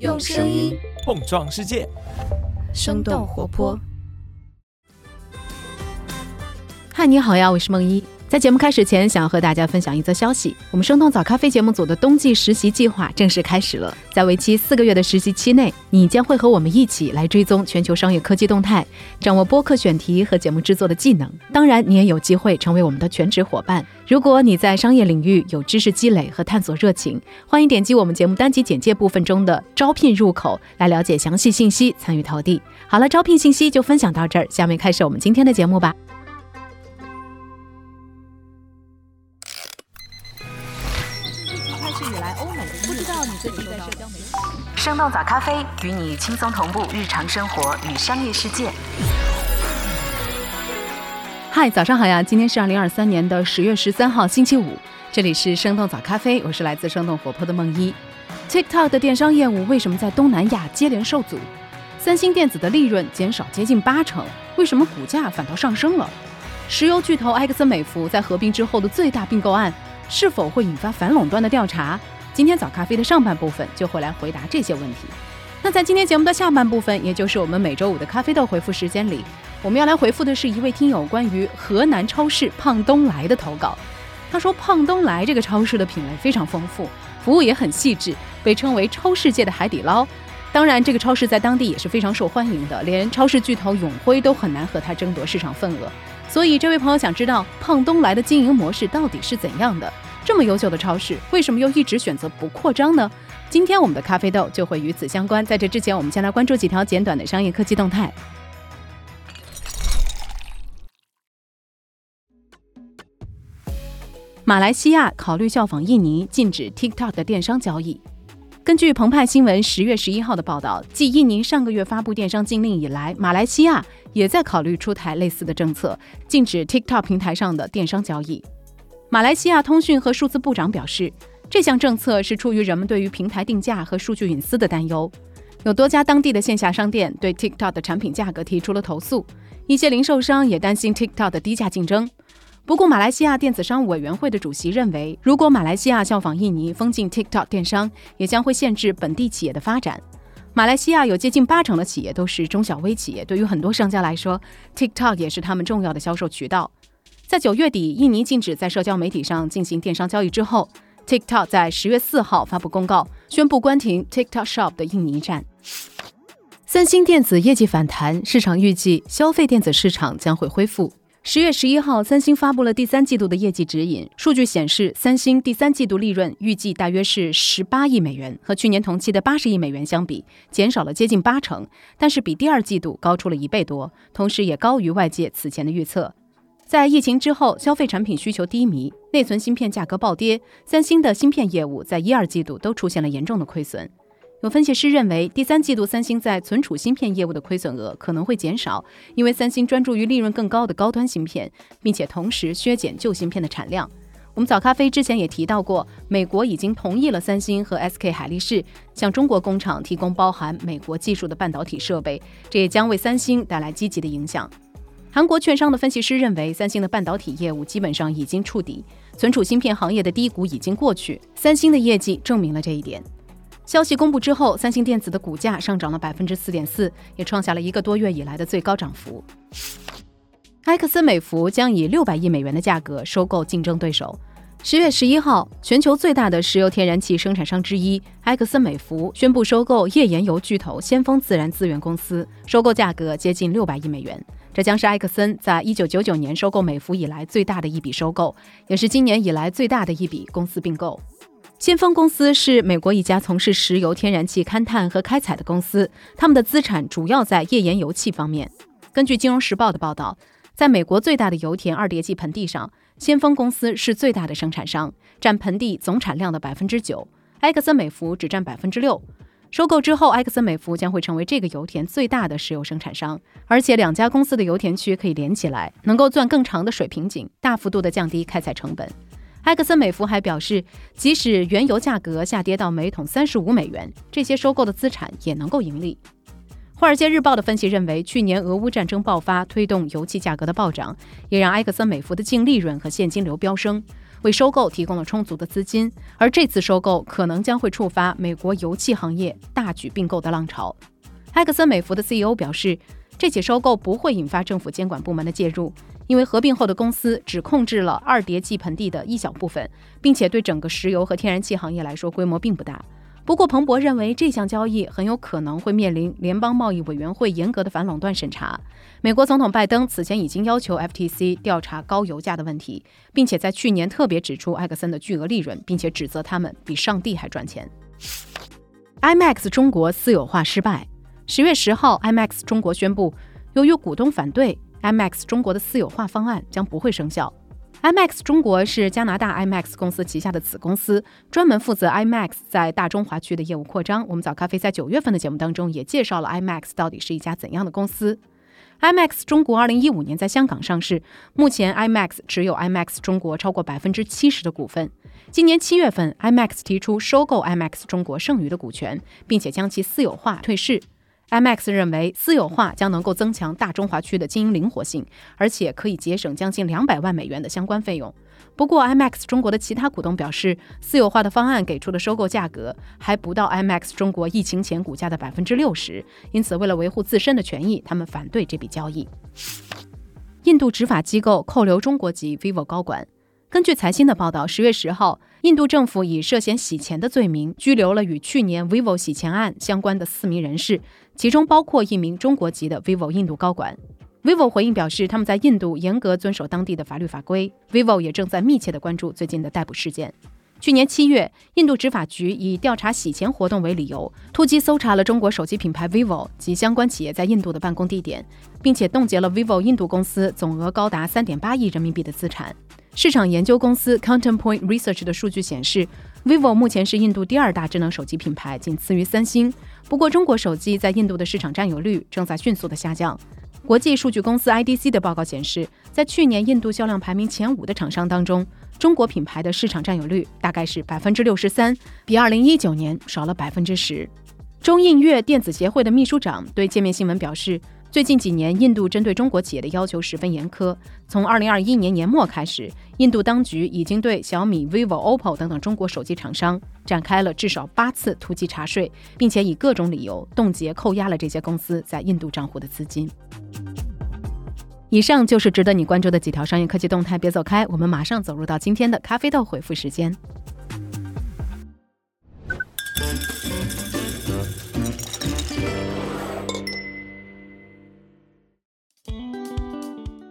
用声音碰撞世界，生动活泼。嗨，你好呀，我是梦一。在节目开始前，想要和大家分享一则消息：我们生动早咖啡节目组的冬季实习计划正式开始了。在为期四个月的实习期内，你将会和我们一起来追踪全球商业科技动态，掌握播客选题和节目制作的技能。当然，你也有机会成为我们的全职伙伴。如果你在商业领域有知识积累和探索热情，欢迎点击我们节目单集简介部分中的招聘入口来了解详细信息，参与投递。好了，招聘信息就分享到这儿，下面开始我们今天的节目吧。生动早咖啡与你轻松同步日常生活与商业世界。嗨，早上好呀！今天是二零二三年的十月十三号，星期五。这里是生动早咖啡，我是来自生动活泼的梦一。TikTok 的电商业务为什么在东南亚接连受阻？三星电子的利润减少接近八成，为什么股价反倒上升了？石油巨头埃克森美孚在合并之后的最大并购案，是否会引发反垄断的调查？今天早咖啡的上半部分就会来回答这些问题。那在今天节目的下半部分，也就是我们每周五的咖啡豆回复时间里，我们要来回复的是一位听友关于河南超市胖东来的投稿。他说，胖东来这个超市的品类非常丰富，服务也很细致，被称为超市界的海底捞。当然，这个超市在当地也是非常受欢迎的，连超市巨头永辉都很难和他争夺市场份额。所以，这位朋友想知道胖东来的经营模式到底是怎样的？这么优秀的超市，为什么又一直选择不扩张呢？今天我们的咖啡豆就会与此相关。在这之前，我们先来关注几条简短的商业科技动态。马来西亚考虑效仿印尼，禁止 TikTok 的电商交易。根据澎湃新闻十月十一号的报道，继印尼上个月发布电商禁令以来，马来西亚也在考虑出台类似的政策，禁止 TikTok 平台上的电商交易。马来西亚通讯和数字部长表示，这项政策是出于人们对于平台定价和数据隐私的担忧。有多家当地的线下商店对 TikTok 的产品价格提出了投诉，一些零售商也担心 TikTok 的低价竞争。不过，马来西亚电子商务委员会的主席认为，如果马来西亚效仿印尼封禁 TikTok 电商，也将会限制本地企业的发展。马来西亚有接近八成的企业都是中小微企业，对于很多商家来说，TikTok 也是他们重要的销售渠道。在九月底，印尼禁止在社交媒体上进行电商交易之后，TikTok 在十月四号发布公告，宣布关停 TikTok Shop 的印尼站。三星电子业绩反弹，市场预计消费电子市场将会恢复。十月十一号，三星发布了第三季度的业绩指引，数据显示，三星第三季度利润预计大约是十八亿美元，和去年同期的八十亿美元相比，减少了接近八成，但是比第二季度高出了一倍多，同时也高于外界此前的预测。在疫情之后，消费产品需求低迷，内存芯片价格暴跌，三星的芯片业务在一二季度都出现了严重的亏损。有分析师认为，第三季度三星在存储芯片业务的亏损额可能会减少，因为三星专注于利润更高的高端芯片，并且同时削减旧芯片的产量。我们早咖啡之前也提到过，美国已经同意了三星和 SK 海力士向中国工厂提供包含美国技术的半导体设备，这也将为三星带来积极的影响。韩国券商的分析师认为，三星的半导体业务基本上已经触底，存储芯片行业的低谷已经过去。三星的业绩证明了这一点。消息公布之后，三星电子的股价上涨了百分之四点四，也创下了一个多月以来的最高涨幅。埃克森美孚将以六百亿美元的价格收购竞争对手。十月十一号，全球最大的石油天然气生产商之一埃克森美孚宣布收购页岩油巨头先锋自然资源公司，收购价格接近六百亿美元。这将是埃克森在一九九九年收购美孚以来最大的一笔收购，也是今年以来最大的一笔公司并购。先锋公司是美国一家从事石油天然气勘探和开采的公司，他们的资产主要在页岩油气方面。根据《金融时报》的报道，在美国最大的油田二叠纪盆地上，先锋公司是最大的生产商，占盆地总产量的百分之九，埃克森美孚只占百分之六。收购之后，埃克森美孚将会成为这个油田最大的石油生产商，而且两家公司的油田区可以连起来，能够钻更长的水平井，大幅度的降低开采成本。埃克森美孚还表示，即使原油价格下跌到每桶三十五美元，这些收购的资产也能够盈利。华尔街日报的分析认为，去年俄乌战争爆发，推动油气价格的暴涨，也让埃克森美孚的净利润和现金流飙升。为收购提供了充足的资金。而这次收购可能将会触发美国油气行业大举并购的浪潮。埃克森美孚的 CEO 表示，这起收购不会引发政府监管部门的介入，因为合并后的公司只控制了二叠纪盆地的一小部分，并且对整个石油和天然气行业来说规模并不大。不过，彭博认为这项交易很有可能会面临联邦贸易委员会严格的反垄断审查。美国总统拜登此前已经要求 FTC 调查高油价的问题，并且在去年特别指出埃克森的巨额利润，并且指责他们比上帝还赚钱。IMAX 中国私有化失败。十月十号，IMAX 中国宣布，由于股东反对，IMAX 中国的私有化方案将不会生效。IMAX 中国是加拿大 IMAX 公司旗下的子公司，专门负责 IMAX 在大中华区的业务扩张。我们早咖啡在九月份的节目当中也介绍了 IMAX 到底是一家怎样的公司。IMAX 中国二零一五年在香港上市，目前 IMAX 持有 IMAX 中国超过百分之七十的股份。今年七月份，IMAX 提出收购 IMAX 中国剩余的股权，并且将其私有化退市。IMAX 认为，私有化将能够增强大中华区的经营灵活性，而且可以节省将近两百万美元的相关费用。不过，IMAX 中国的其他股东表示，私有化的方案给出的收购价格还不到 IMAX 中国疫情前股价的百分之六十，因此为了维护自身的权益，他们反对这笔交易。印度执法机构扣留中国籍 vivo 高管。根据财新的报道，十月十号，印度政府以涉嫌洗钱的罪名拘留了与去年 vivo 洗钱案相关的四名人士，其中包括一名中国籍的 vivo 印度高管。vivo 回应表示，他们在印度严格遵守当地的法律法规。vivo 也正在密切的关注最近的逮捕事件。去年七月，印度执法局以调查洗钱活动为理由，突击搜查了中国手机品牌 vivo 及相关企业在印度的办公地点，并且冻结了 vivo 印度公司总额高达三点八亿人民币的资产。市场研究公司 Counterpoint Research 的数据显示，vivo 目前是印度第二大智能手机品牌，仅次于三星。不过，中国手机在印度的市场占有率正在迅速的下降。国际数据公司 IDC 的报告显示，在去年印度销量排名前五的厂商当中，中国品牌的市场占有率大概是百分之六十三，比二零一九年少了百分之十。中印粤电子协会的秘书长对界面新闻表示。最近几年，印度针对中国企业的要求十分严苛。从二零二一年年末开始，印度当局已经对小米、vivo、OPPO 等等中国手机厂商展开了至少八次突击查税，并且以各种理由冻结、扣押了这些公司在印度账户的资金。以上就是值得你关注的几条商业科技动态，别走开，我们马上走入到今天的咖啡豆回复时间。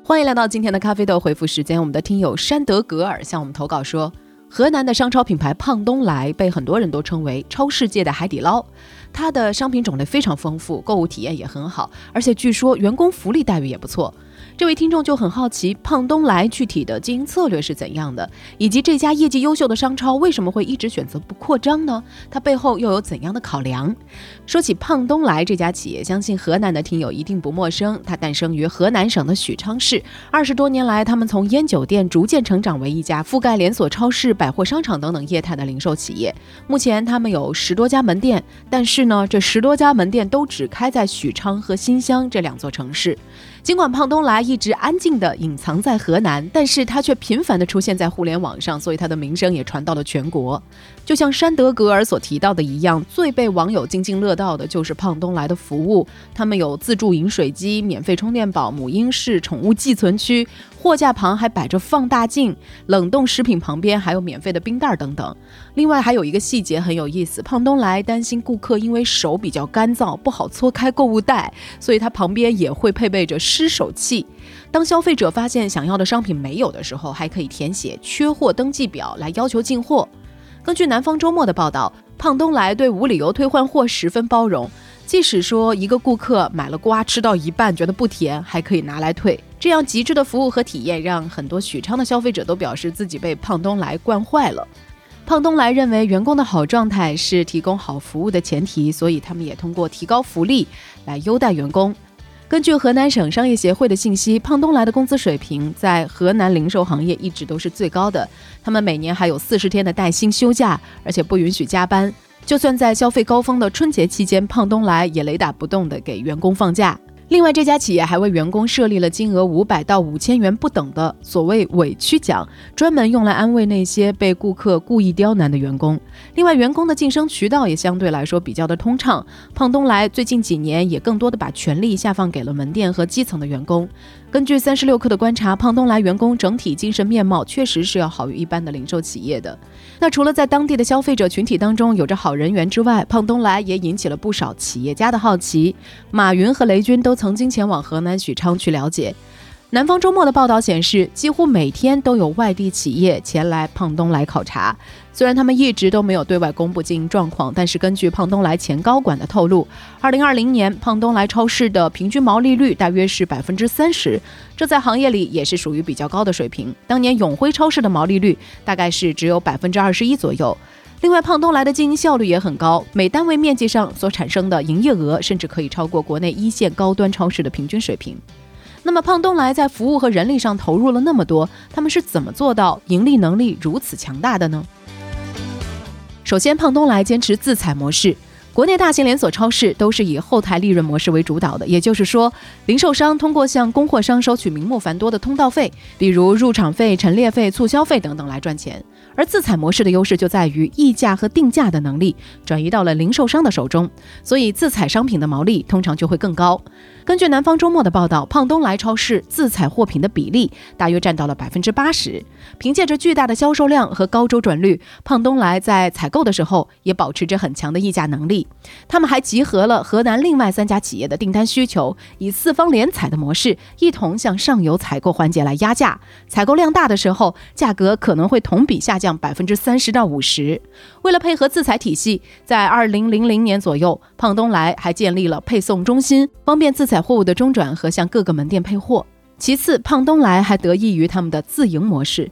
欢迎来到今天的咖啡豆回复时间。我们的听友山德格尔向我们投稿说，河南的商超品牌胖东来被很多人都称为超世界的海底捞，它的商品种类非常丰富，购物体验也很好，而且据说员工福利待遇也不错。这位听众就很好奇，胖东来具体的经营策略是怎样的，以及这家业绩优秀的商超为什么会一直选择不扩张呢？它背后又有怎样的考量？说起胖东来这家企业，相信河南的听友一定不陌生。它诞生于河南省的许昌市，二十多年来，他们从烟酒店逐渐成长为一家覆盖连锁超市、百货商场等等业态的零售企业。目前，他们有十多家门店，但是呢，这十多家门店都只开在许昌和新乡这两座城市。尽管胖东来一直安静地隐藏在河南，但是他却频繁地出现在互联网上，所以他的名声也传到了全国。就像山德格尔所提到的一样，最被网友津津乐道的就是胖东来的服务。他们有自助饮水机、免费充电宝、母婴室、宠物寄存区，货架旁还摆着放大镜，冷冻食品旁边还有免费的冰袋等等。另外还有一个细节很有意思，胖东来担心顾客因为手比较干燥不好搓开购物袋，所以他旁边也会配备着湿手器。当消费者发现想要的商品没有的时候，还可以填写缺货登记表来要求进货。根据南方周末的报道，胖东来对无理由退换货十分包容，即使说一个顾客买了瓜吃到一半觉得不甜，还可以拿来退。这样极致的服务和体验，让很多许昌的消费者都表示自己被胖东来惯坏了。胖东来认为员工的好状态是提供好服务的前提，所以他们也通过提高福利来优待员工。根据河南省商业协会的信息，胖东来的工资水平在河南零售行业一直都是最高的。他们每年还有四十天的带薪休假，而且不允许加班。就算在消费高峰的春节期间，胖东来也雷打不动地给员工放假。另外，这家企业还为员工设立了金额五百到五千元不等的所谓委屈奖，专门用来安慰那些被顾客故意刁难的员工。另外，员工的晋升渠道也相对来说比较的通畅。胖东来最近几年也更多的把权力下放给了门店和基层的员工。根据三十六氪的观察，胖东来员工整体精神面貌确实是要好于一般的零售企业的。那除了在当地的消费者群体当中有着好人缘之外，胖东来也引起了不少企业家的好奇。马云和雷军都曾经前往河南许昌去了解。南方周末的报道显示，几乎每天都有外地企业前来胖东来考察。虽然他们一直都没有对外公布经营状况，但是根据胖东来前高管的透露，二零二零年胖东来超市的平均毛利率大约是百分之三十，这在行业里也是属于比较高的水平。当年永辉超市的毛利率大概是只有百分之二十一左右。另外，胖东来的经营效率也很高，每单位面积上所产生的营业额甚至可以超过国内一线高端超市的平均水平。那么，胖东来在服务和人力上投入了那么多，他们是怎么做到盈利能力如此强大的呢？首先，胖东来坚持自采模式。国内大型连锁超市都是以后台利润模式为主导的，也就是说，零售商通过向供货商收取名目繁多的通道费，比如入场费、陈列费、促销费等等来赚钱。而自采模式的优势就在于溢价和定价的能力转移到了零售商的手中，所以自采商品的毛利通常就会更高。根据南方周末的报道，胖东来超市自采货品的比例大约占到了百分之八十。凭借着巨大的销售量和高周转率，胖东来在采购的时候也保持着很强的议价能力。他们还集合了河南另外三家企业的订单需求，以四方联采的模式，一同向上游采购环节来压价。采购量大的时候，价格可能会同比下降百分之三十到五十。为了配合自采体系，在二零零零年左右，胖东来还建立了配送中心，方便自采货物的中转和向各个门店配货。其次，胖东来还得益于他们的自营模式。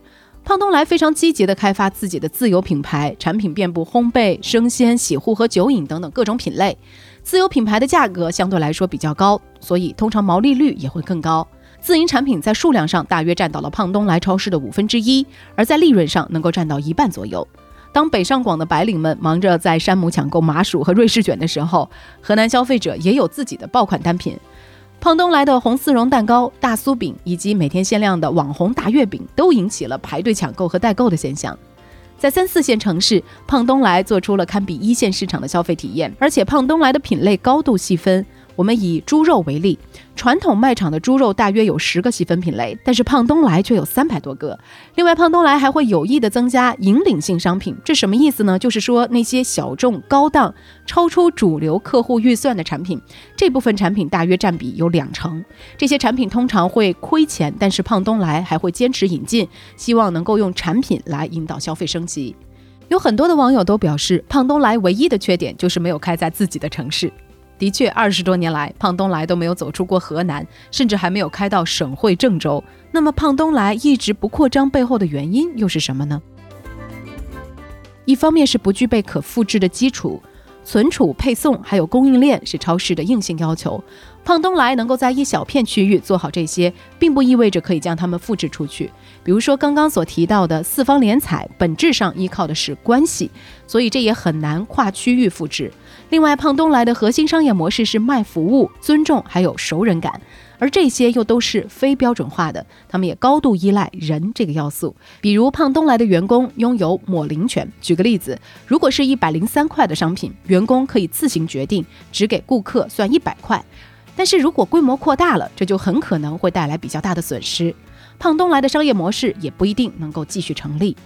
胖东来非常积极地开发自己的自有品牌产品，遍布烘焙、生鲜、洗护和酒饮等等各种品类。自有品牌的价格相对来说比较高，所以通常毛利率也会更高。自营产品在数量上大约占到了胖东来超市的五分之一，而在利润上能够占到一半左右。当北上广的白领们忙着在山姆抢购麻薯和瑞士卷的时候，河南消费者也有自己的爆款单品。胖东来的红丝绒蛋糕、大酥饼以及每天限量的网红大月饼，都引起了排队抢购和代购的现象。在三四线城市，胖东来做出了堪比一线市场的消费体验，而且胖东来的品类高度细分。我们以猪肉为例，传统卖场的猪肉大约有十个细分品类，但是胖东来却有三百多个。另外，胖东来还会有意的增加引领性商品，这什么意思呢？就是说那些小众、高档、超出主流客户预算的产品，这部分产品大约占比有两成。这些产品通常会亏钱，但是胖东来还会坚持引进，希望能够用产品来引导消费升级。有很多的网友都表示，胖东来唯一的缺点就是没有开在自己的城市。的确，二十多年来，胖东来都没有走出过河南，甚至还没有开到省会郑州。那么，胖东来一直不扩张背后的原因又是什么呢？一方面是不具备可复制的基础，存储、配送还有供应链是超市的硬性要求。胖东来能够在一小片区域做好这些，并不意味着可以将它们复制出去。比如说刚刚所提到的四方联采，本质上依靠的是关系，所以这也很难跨区域复制。另外，胖东来的核心商业模式是卖服务、尊重还有熟人感，而这些又都是非标准化的，他们也高度依赖人这个要素。比如，胖东来的员工拥有抹零权。举个例子，如果是一百零三块的商品，员工可以自行决定只给顾客算一百块。但是如果规模扩大了，这就很可能会带来比较大的损失。胖东来的商业模式也不一定能够继续成立。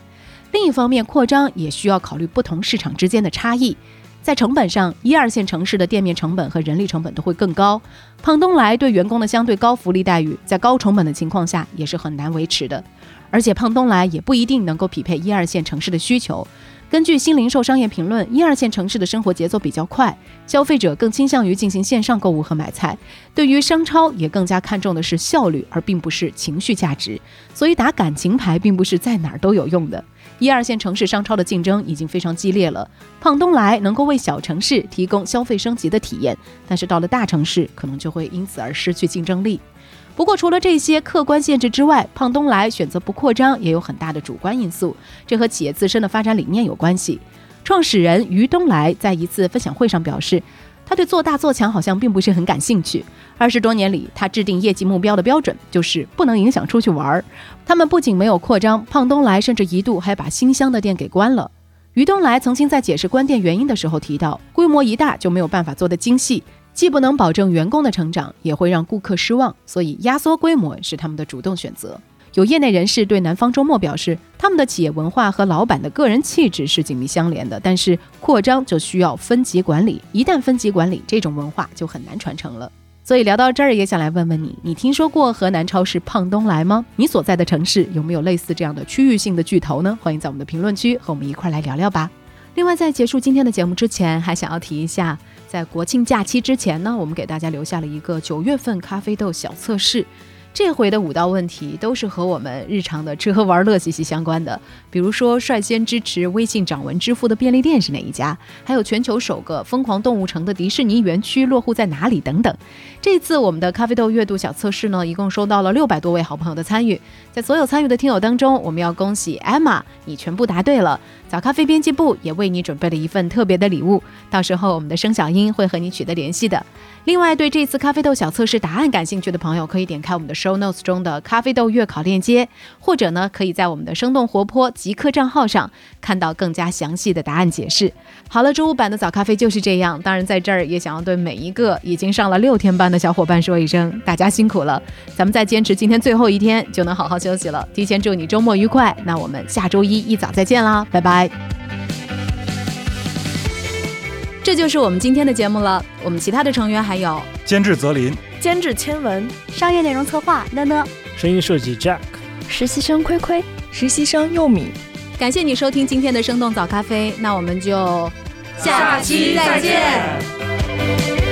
另一方面，扩张也需要考虑不同市场之间的差异。在成本上，一二线城市的店面成本和人力成本都会更高。胖东来对员工的相对高福利待遇，在高成本的情况下也是很难维持的。而且胖东来也不一定能够匹配一二线城市的需求。根据新零售商业评论，一二线城市的生活节奏比较快，消费者更倾向于进行线上购物和买菜。对于商超，也更加看重的是效率，而并不是情绪价值。所以打感情牌并不是在哪儿都有用的。一二线城市商超的竞争已经非常激烈了，胖东来能够为小城市提供消费升级的体验，但是到了大城市，可能就会因此而失去竞争力。不过，除了这些客观限制之外，胖东来选择不扩张也有很大的主观因素，这和企业自身的发展理念有关系。创始人于东来在一次分享会上表示。他对做大做强好像并不是很感兴趣。二十多年里，他制定业绩目标的标准就是不能影响出去玩儿。他们不仅没有扩张，胖东来甚至一度还把新乡的店给关了。于东来曾经在解释关店原因的时候提到，规模一大就没有办法做得精细，既不能保证员工的成长，也会让顾客失望，所以压缩规模是他们的主动选择。有业内人士对南方周末表示，他们的企业文化和老板的个人气质是紧密相连的，但是扩张就需要分级管理，一旦分级管理，这种文化就很难传承了。所以聊到这儿，也想来问问你，你听说过河南超市胖东来吗？你所在的城市有没有类似这样的区域性的巨头呢？欢迎在我们的评论区和我们一块来聊聊吧。另外，在结束今天的节目之前，还想要提一下，在国庆假期之前呢，我们给大家留下了一个九月份咖啡豆小测试。这回的五道问题都是和我们日常的吃喝玩乐息息相关的，比如说率先支持微信掌纹支付的便利店是哪一家？还有全球首个疯狂动物城的迪士尼园区落户在哪里？等等。这次我们的咖啡豆阅读小测试呢，一共收到了六百多位好朋友的参与。在所有参与的听友当中，我们要恭喜 Emma，你全部答对了。早咖啡编辑部也为你准备了一份特别的礼物，到时候我们的声小英会和你取得联系的。另外，对这次咖啡豆小测试答案感兴趣的朋友，可以点开我们的 Show Notes 中的咖啡豆月考链接，或者呢，可以在我们的生动活泼极客账号上看到更加详细的答案解释。好了，周五版的早咖啡就是这样。当然，在这儿也想要对每一个已经上了六天班的小伙伴说一声，大家辛苦了。咱们再坚持今天最后一天，就能好好休息了。提前祝你周末愉快。那我们下周一一早再见啦，拜拜。这就是我们今天的节目了。我们其他的成员还有监制泽林、监制千文、商业内容策划呢呢、声音设计 Jack、实习生亏亏、实习生佑米。感谢你收听今天的生动早咖啡，那我们就下期再见。